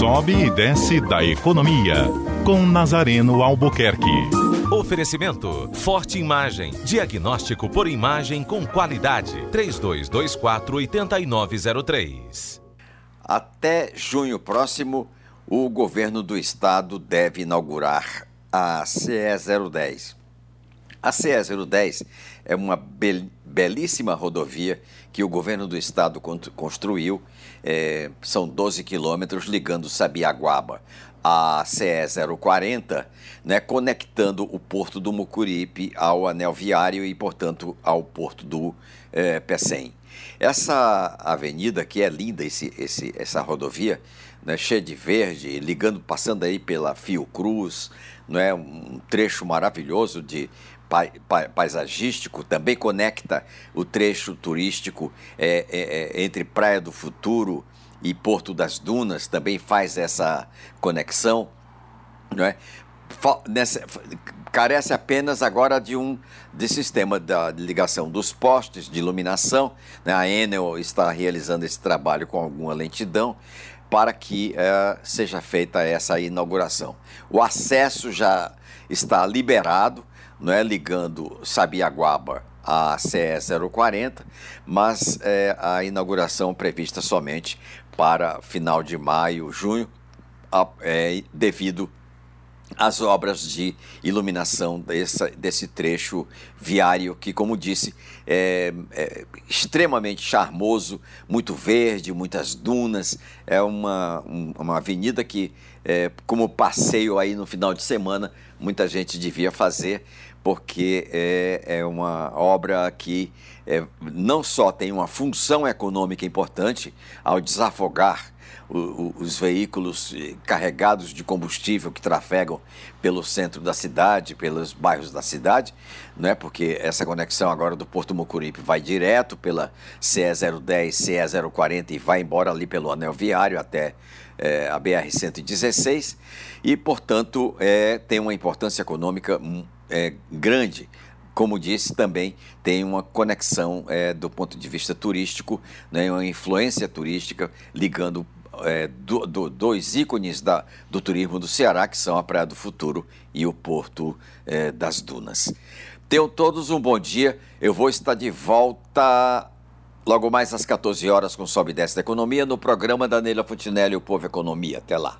sobe e desce da economia. Com Nazareno Albuquerque. Oferecimento: Forte Imagem. Diagnóstico por imagem com qualidade. 3224-8903. Até junho próximo, o governo do estado deve inaugurar a CE 010. A CE 010 é uma belíssima rodovia que o governo do estado construiu. É, são 12 quilômetros ligando Sabiaguaba a CE 040, né, conectando o porto do Mucuripe ao anel viário e, portanto, ao porto do é, Pecém. Essa avenida, que é linda, esse, esse, essa rodovia, né, cheia de verde, ligando, passando aí pela Fiocruz, é um trecho maravilhoso de paisagístico, também conecta o trecho turístico é, é, é, entre Praia do Futuro e Porto das Dunas, também faz essa conexão, não é? Nessa, carece apenas agora de um de sistema da ligação dos postes de iluminação. Né? A Enel está realizando esse trabalho com alguma lentidão para que é, seja feita essa inauguração. O acesso já está liberado, não é ligando Sabiaguaba a CE 040, mas é, a inauguração prevista somente para final de maio, junho, é, devido às obras de iluminação desse, desse trecho viário que, como disse, é, é, extremamente charmoso, muito verde, muitas dunas. É uma, uma avenida que, é, como passeio aí no final de semana, muita gente devia fazer porque é, é uma obra que é, não só tem uma função econômica importante ao desafogar o, o, os veículos eh, carregados de combustível que trafegam pelo centro da cidade, pelos bairros da cidade, né? porque essa conexão agora do Porto Mucuripe vai direto pela CE 010, CE 040 e vai embora ali pelo anel viário até é, a BR-116 e, portanto, é, tem uma importância econômica hum, é, grande. Como disse, também tem uma conexão é, do ponto de vista turístico, né, uma influência turística ligando é, do, do, dois ícones da, do turismo do Ceará, que são a Praia do Futuro e o Porto é, das Dunas. Tenham todos um bom dia. Eu vou estar de volta logo mais às 14 horas com Sobe e Desce da Economia no programa da Neila Fontinelli, o Povo Economia. Até lá.